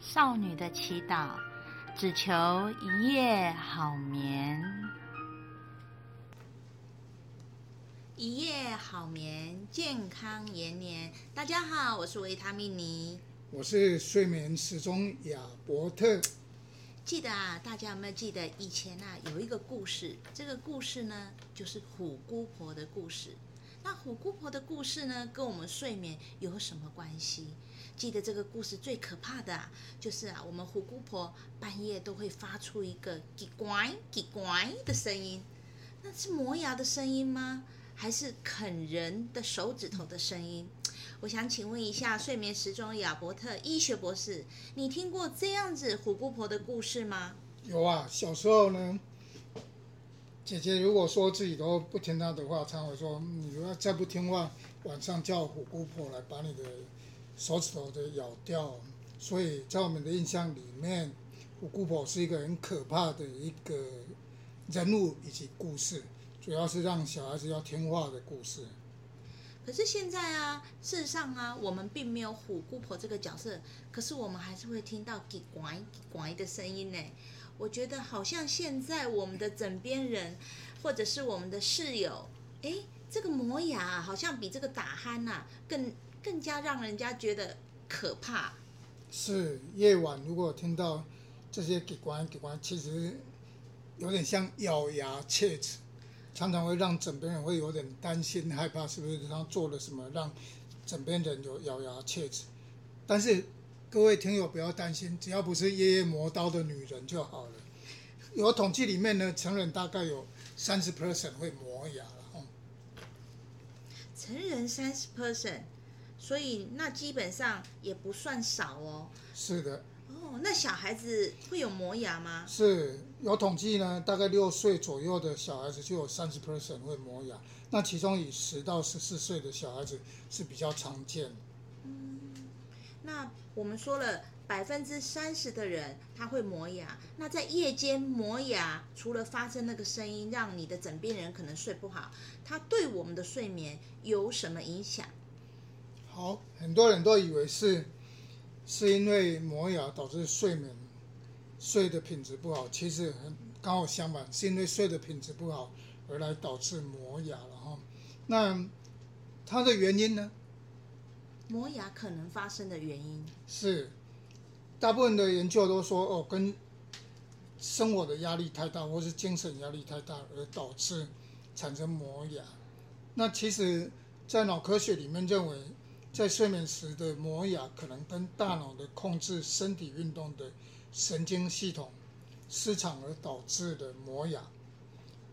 少女的祈祷，只求一夜好眠。一夜好眠，健康延年。大家好，我是维他命尼，我是睡眠时钟亚伯特。记得啊，大家有没有记得以前啊有一个故事？这个故事呢，就是虎姑婆的故事。那虎姑婆的故事呢，跟我们睡眠有什么关系？记得这个故事最可怕的啊，就是啊，我们虎姑婆半夜都会发出一个“叽呱叽呱”的声音，那是磨牙的声音吗？还是啃人的手指头的声音？我想请问一下睡眠时钟亚伯特医学博士，你听过这样子虎姑婆的故事吗？有啊，小时候呢，姐姐如果说自己都不听她的话，常会说：“你如果再不听话，晚上叫虎姑婆来把你的。”手指头都咬掉，所以在我们的印象里面，虎姑婆是一个很可怕的一个人物以及故事，主要是让小孩子要听话的故事。可是现在啊，事实上啊，我们并没有虎姑婆这个角色，可是我们还是会听到叽呱叽呱的声音呢。我觉得好像现在我们的枕边人，或者是我们的室友，哎，这个磨牙好像比这个打鼾呐更。更加让人家觉得可怕。是夜晚如果听到这些给关给关，其实有点像咬牙切齿，常常会让枕边人会有点担心害怕，是不是他做了什么让枕边人有咬牙切齿？但是各位听友不要担心，只要不是夜夜磨刀的女人就好了。有统计里面呢，成人大概有三十 percent 会磨牙了。哦，成人三十 percent。所以那基本上也不算少哦。是的。哦，那小孩子会有磨牙吗？是有统计呢，大概六岁左右的小孩子就有三十 percent 会磨牙。那其中以十到十四岁的小孩子是比较常见。嗯，那我们说了百分之三十的人他会磨牙，那在夜间磨牙，除了发生那个声音让你的枕边人可能睡不好，它对我们的睡眠有什么影响？好，很多人都以为是是因为磨牙导致睡眠睡的品质不好，其实很刚好相反，是因为睡的品质不好而来导致磨牙了哈。那它的原因呢？磨牙可能发生的原因是大部分的研究都说哦，跟生活的压力太大或是精神压力太大而导致产生磨牙。那其实，在脑科学里面认为。在睡眠时的磨牙，可能跟大脑的控制身体运动的神经系统失常而导致的磨牙。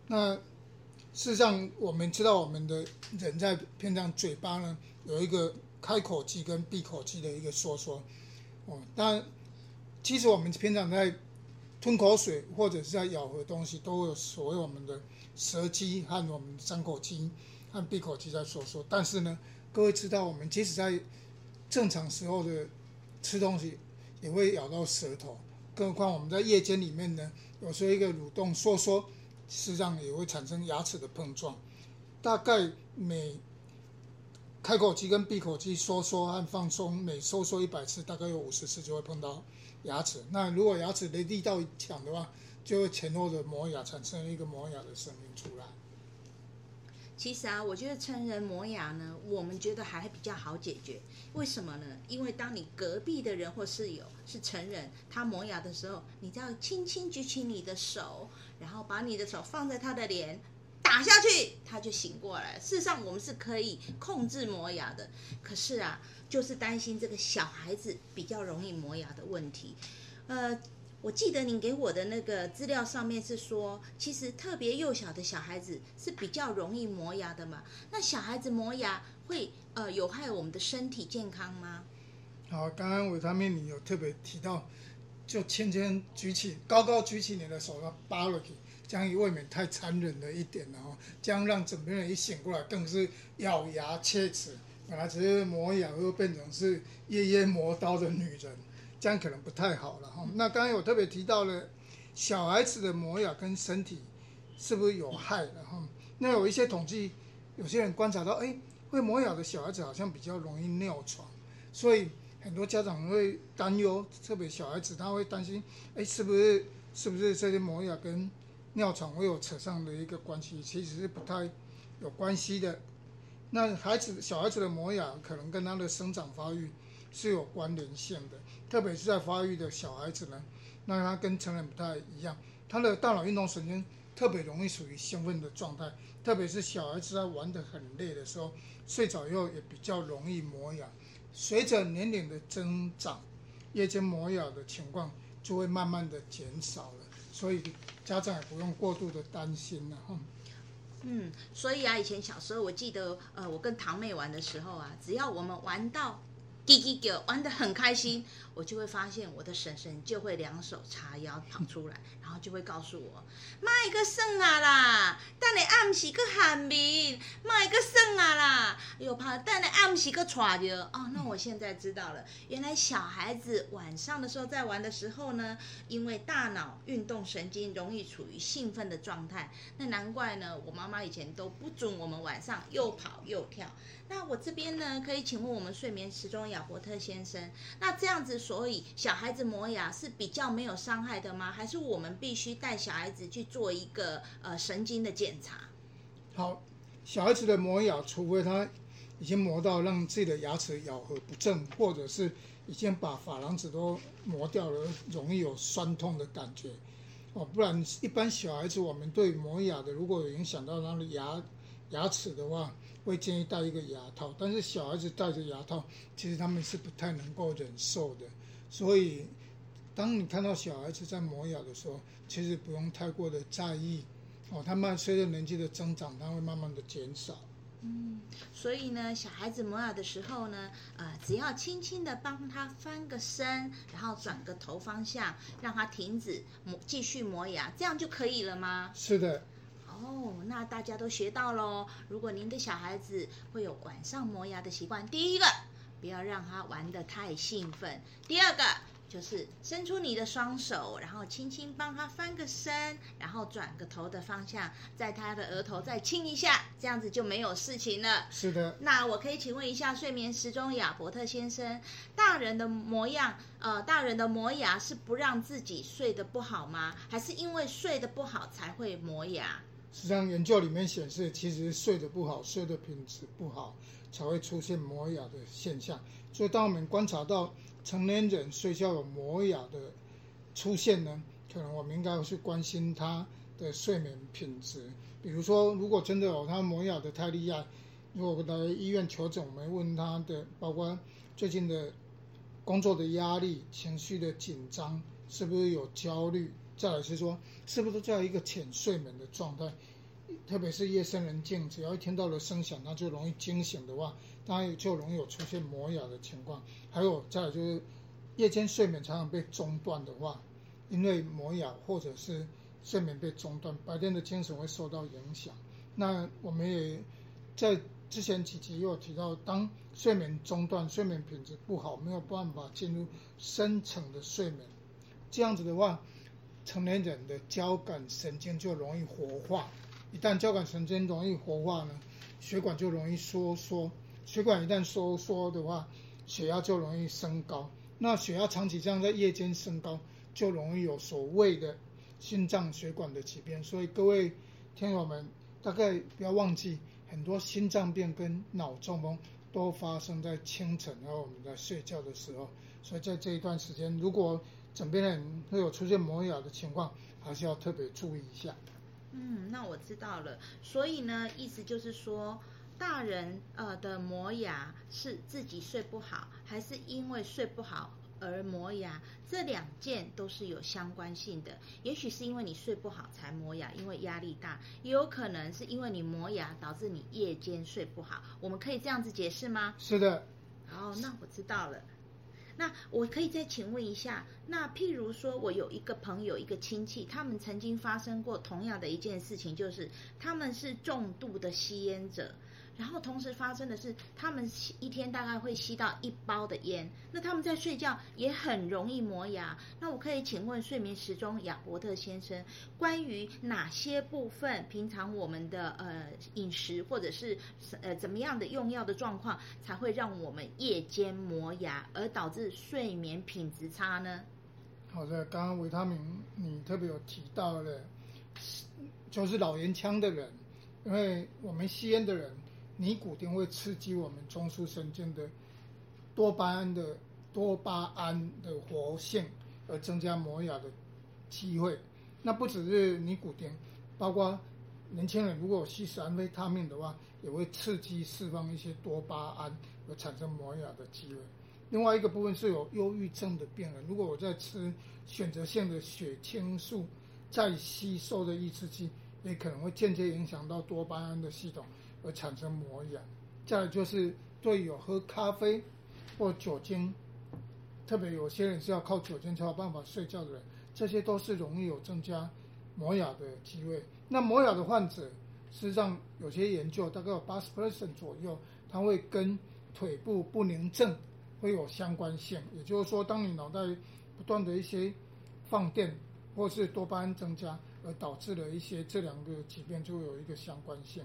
那事实上，我们知道我们的人在平常嘴巴呢，有一个开口肌跟闭口肌的一个收缩。哦，但其实我们平常在吞口水或者是在咬合东西，都有所谓我们的舌肌和我们张口肌和闭口肌在收缩。但是呢，各位知道，我们即使在正常时候的吃东西，也会咬到舌头。更何况我们在夜间里面呢，有时候一个蠕动收缩，实际上也会产生牙齿的碰撞。大概每开口肌跟闭口肌收缩和放松，每收缩一百次，大概有五十次就会碰到牙齿。那如果牙齿的力道强的话，就会前后的磨牙，产生一个磨牙的声音出来。其实啊，我觉得成人磨牙呢，我们觉得还比较好解决。为什么呢？因为当你隔壁的人或室友是成人，他磨牙的时候，你只要轻轻举起你的手，然后把你的手放在他的脸，打下去，他就醒过来。事实上，我们是可以控制磨牙的。可是啊，就是担心这个小孩子比较容易磨牙的问题，呃。我记得您给我的那个资料上面是说，其实特别幼小的小孩子是比较容易磨牙的嘛。那小孩子磨牙会呃有害我们的身体健康吗？好，刚刚维他命你有特别提到，就轻轻举起，高高举起你的手，要扒了去，这样未免太残忍了一点了哦。这样让枕边人一醒过来，更是咬牙切齿，本来只是磨牙，又变成是夜夜磨刀的女人。这样可能不太好了哈。那刚刚有特别提到了小孩子的磨牙跟身体是不是有害的哈？那有一些统计，有些人观察到，哎，会磨牙的小孩子好像比较容易尿床，所以很多家长会担忧，特别小孩子他会担心，哎，是不是是不是这些磨牙跟尿床会有扯上的一个关系？其实是不太有关系的。那孩子小孩子的磨牙可能跟他的生长发育是有关联性的，特别是在发育的小孩子呢，那他跟成人不太一样，他的大脑运动神经特别容易处于兴奋的状态，特别是小孩子在玩得很累的时候，睡着以后也比较容易磨牙。随着年龄的增长，夜间磨牙的情况就会慢慢的减少了，所以家长也不用过度的担心了哈。嗯，所以啊，以前小时候我记得，呃，我跟堂妹玩的时候啊，只要我们玩到叽叽叫，玩得很开心，我就会发现我的婶婶就会两手叉腰跑出来，然后就会告诉我，卖个肾啊啦，等你暗时个喊名，卖个肾啊啦，又怕等你暗时个喘着。哦，那我现在知道了，原来小孩子晚上的时候在玩的时候呢，因为大脑运动神经容易处于兴奋的状态，那难怪呢，我妈妈以前都不准我们晚上又跑又跳。那我这边呢，可以请问我们睡眠时钟亚伯特先生，那这样子，所以小孩子磨牙是比较没有伤害的吗？还是我们必须带小孩子去做一个呃神经的检查？好，小孩子的磨牙，除非他已经磨到让自己的牙齿咬合不正，或者是已经把珐琅质都磨掉了，容易有酸痛的感觉哦，不然一般小孩子我们对磨牙的，如果有影响到他的牙牙齿的话。会建议戴一个牙套，但是小孩子戴着牙套，其实他们是不太能够忍受的。所以，当你看到小孩子在磨牙的时候，其实不用太过的在意哦。他们随着年纪的增长，他会慢慢的减少。嗯，所以呢，小孩子磨牙的时候呢，呃，只要轻轻的帮他翻个身，然后转个头方向，让他停止磨，继续磨牙，这样就可以了吗？是的。哦，那大家都学到喽。如果您的小孩子会有晚上磨牙的习惯，第一个，不要让他玩得太兴奋；第二个，就是伸出你的双手，然后轻轻帮他翻个身，然后转个头的方向，在他的额头再亲一下，这样子就没有事情了。是的。那我可以请问一下，睡眠时钟亚伯特先生，大人的模样，呃，大人的磨牙是不让自己睡得不好吗？还是因为睡得不好才会磨牙？实际上，研究里面显示，其实睡得不好、睡的品质不好，才会出现磨牙的现象。所以，当我们观察到成年人睡觉有磨牙的出现呢，可能我们应该去关心他的睡眠品质。比如说，如果真的有他磨牙的太厉害，如果来医院求诊，我们问他的，包括最近的工作的压力、情绪的紧张，是不是有焦虑？再来是说，是不是在一个浅睡眠的状态？特别是夜深人静，只要一听到了声响，那就容易惊醒的话，当然就容易有出现磨牙的情况。还有再来就是，夜间睡眠常常被中断的话，因为磨牙或者是睡眠被中断，白天的精神会受到影响。那我们也在之前几集也有提到，当睡眠中断，睡眠品质不好，没有办法进入深层的睡眠，这样子的话。成年人的交感神经就容易活化，一旦交感神经容易活化呢，血管就容易收缩，血管一旦收缩的话，血压就容易升高。那血压长期这样在夜间升高，就容易有所谓的心脏血管的疾病。所以各位听友们，大概不要忘记，很多心脏病跟脑中风都发生在清晨，然后我们在睡觉的时候。所以在这一段时间，如果枕边人会有出现磨牙的情况，还是要特别注意一下。嗯，那我知道了。所以呢，意思就是说，大人呃的磨牙是自己睡不好，还是因为睡不好而磨牙？这两件都是有相关性的。也许是因为你睡不好才磨牙，因为压力大；也有可能是因为你磨牙导致你夜间睡不好。我们可以这样子解释吗？是的。好，那我知道了。那我可以再请问一下，那譬如说我有一个朋友、一个亲戚，他们曾经发生过同样的一件事情，就是他们是重度的吸烟者，然后同时发生的是，他们一天大概会吸到一包的烟。那他们在睡觉也很容易磨牙。那我可以请问睡眠时钟亚伯特先生，关于哪些部分，平常我们的呃饮食或者是呃怎么样的用药的状况，才会让我们夜间磨牙，而导致睡眠品质差呢？好的，刚刚维他命你特别有提到了，就是老烟枪的人，因为我们吸烟的人。尼古丁会刺激我们中枢神经的多巴胺的多巴胺的活性，而增加磨牙的机会。那不只是尼古丁，包括年轻人如果吸食安非他命的话，也会刺激释放一些多巴胺，而产生磨牙的机会。另外一个部分是有忧郁症的病人，如果我在吃选择性的血清素再吸收的抑制剂，也可能会间接影响到多巴胺的系统。而产生磨牙，再来就是对有喝咖啡或酒精，特别有些人是要靠酒精才有办法睡觉的人，这些都是容易有增加磨牙的机会。那磨牙的患者，实际上有些研究大概有八十 percent 左右，它会跟腿部不宁症会有相关性。也就是说，当你脑袋不断的一些放电或是多巴胺增加，而导致了一些这两个疾病就会有一个相关性。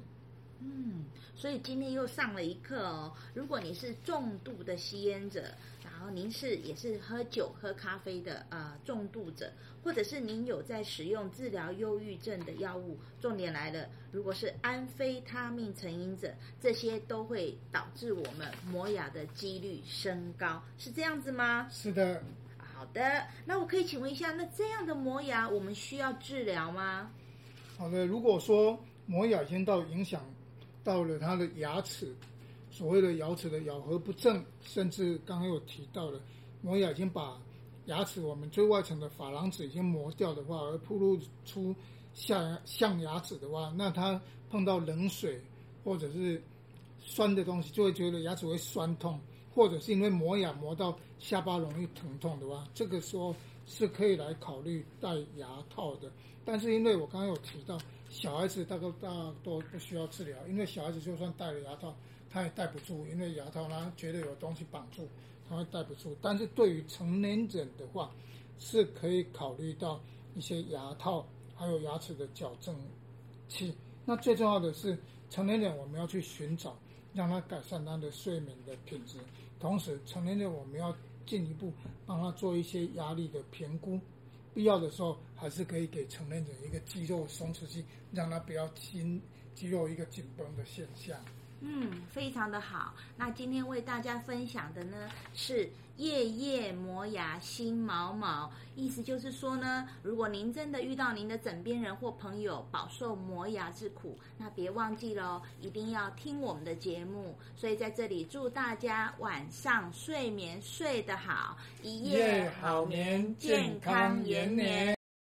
嗯，所以今天又上了一课哦。如果你是重度的吸烟者，然后您是也是喝酒、喝咖啡的呃重度者，或者是您有在使用治疗忧郁症的药物，重点来了，如果是安非他命成瘾者，这些都会导致我们磨牙的几率升高，是这样子吗？是的。好的，那我可以请问一下，那这样的磨牙我们需要治疗吗？好的，如果说磨牙已经到影响。到了他的牙齿，所谓的牙齿的咬合不正，甚至刚刚有提到了磨牙已经把牙齿我们最外层的珐琅质已经磨掉的话，而暴露出下象牙齿的话，那他碰到冷水或者是酸的东西，就会觉得牙齿会酸痛，或者是因为磨牙磨到下巴容易疼痛的话，这个时候是可以来考虑戴牙套的。但是因为我刚刚有提到。小孩子大概大多不需要治疗，因为小孩子就算戴了牙套，他也戴不住，因为牙套他觉得有东西绑住，他会戴不住。但是对于成年人的话，是可以考虑到一些牙套，还有牙齿的矫正器。那最重要的是，成年人我们要去寻找，让他改善他的睡眠的品质。同时，成年人我们要进一步帮他做一些压力的评估。必要的时候，还是可以给成年人一个肌肉松弛剂，让他不要筋肌肉一个紧绷的现象。嗯，非常的好。那今天为大家分享的呢，是夜夜磨牙心毛毛，意思就是说呢，如果您真的遇到您的枕边人或朋友饱受磨牙之苦，那别忘记了，一定要听我们的节目。所以在这里祝大家晚上睡眠睡得好，一夜好眠，健康延年。